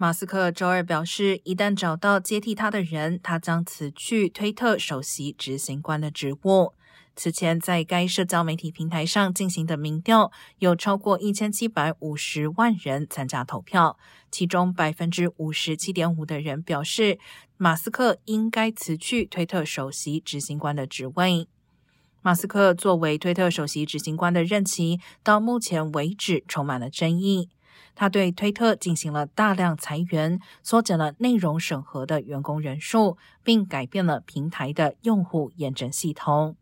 马斯克周二表示，一旦找到接替他的人，他将辞去推特首席执行官的职务。此前，在该社交媒体平台上进行的民调，有超过一千七百五十万人参加投票，其中百分之五十七点五的人表示，马斯克应该辞去推特首席执行官的职位。马斯克作为推特首席执行官的任期，到目前为止充满了争议。他对推特进行了大量裁员，缩减了内容审核的员工人数，并改变了平台的用户验证系统。